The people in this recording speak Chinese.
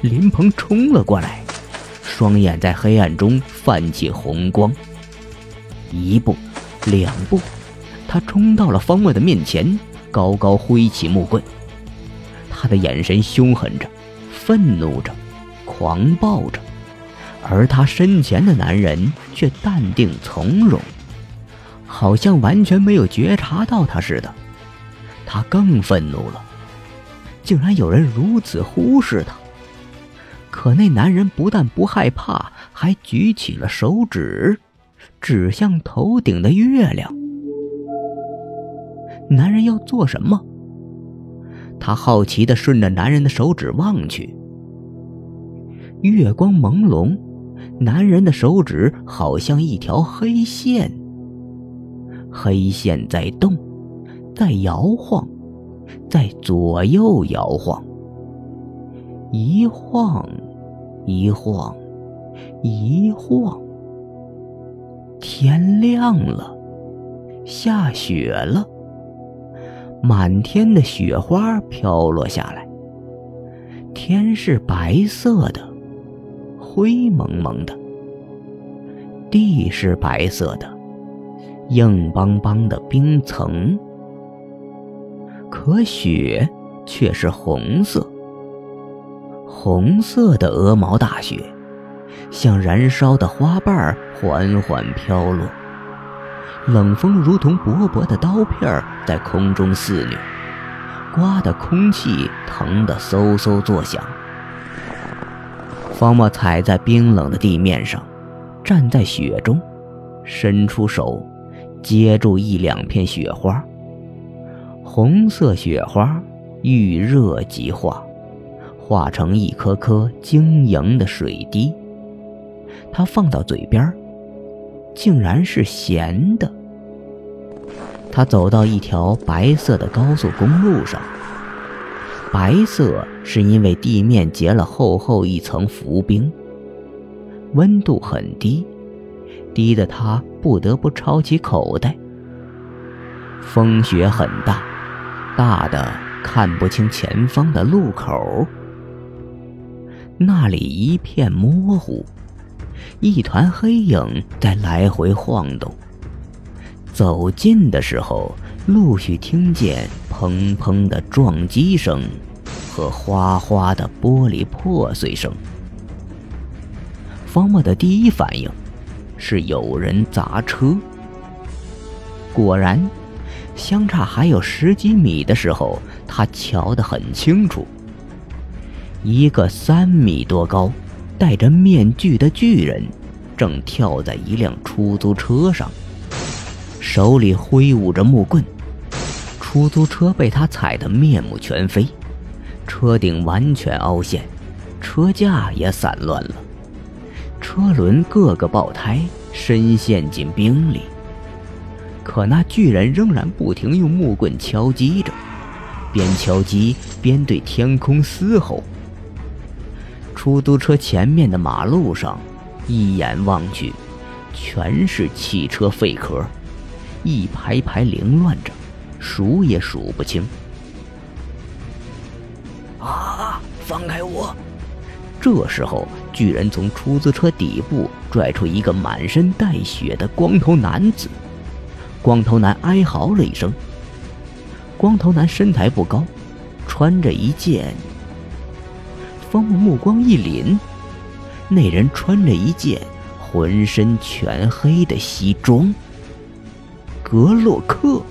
林鹏冲了过来，双眼在黑暗中泛起红光。一步，两步，他冲到了方墨的面前，高高挥起木棍。他的眼神凶狠着，愤怒着，狂暴着，而他身前的男人却淡定从容，好像完全没有觉察到他似的。他更愤怒了，竟然有人如此忽视他。可那男人不但不害怕，还举起了手指，指向头顶的月亮。男人要做什么？他好奇的顺着男人的手指望去，月光朦胧，男人的手指好像一条黑线，黑线在动，在摇晃，在左右摇晃，一晃，一晃，一晃。天亮了，下雪了。满天的雪花飘落下来，天是白色的，灰蒙蒙的；地是白色的，硬邦邦的冰层。可雪却是红色，红色的鹅毛大雪，像燃烧的花瓣缓缓飘落。冷风如同薄薄的刀片在空中肆虐，刮得空气疼得嗖嗖作响。方墨踩在冰冷的地面上，站在雪中，伸出手，接住一两片雪花。红色雪花遇热即化，化成一颗颗晶莹的水滴。他放到嘴边，竟然是咸的。他走到一条白色的高速公路上，白色是因为地面结了厚厚一层浮冰，温度很低，低得他不得不抄起口袋。风雪很大，大的看不清前方的路口，那里一片模糊，一团黑影在来回晃动。走近的时候，陆续听见砰砰的撞击声和哗哗的玻璃破碎声。方墨的第一反应是有人砸车。果然，相差还有十几米的时候，他瞧得很清楚，一个三米多高、戴着面具的巨人正跳在一辆出租车上。手里挥舞着木棍，出租车被他踩得面目全非，车顶完全凹陷，车架也散乱了，车轮个个爆胎，深陷进冰里。可那巨人仍然不停用木棍敲击着，边敲击边对天空嘶吼。出租车前面的马路上，一眼望去，全是汽车废壳。一排排凌乱着，数也数不清。啊！放开我！这时候，巨人从出租车底部拽出一个满身带血的光头男子。光头男哀嚎了一声。光头男身材不高，穿着一件……方木目光一凛，那人穿着一件浑身全黑的西装。格洛克。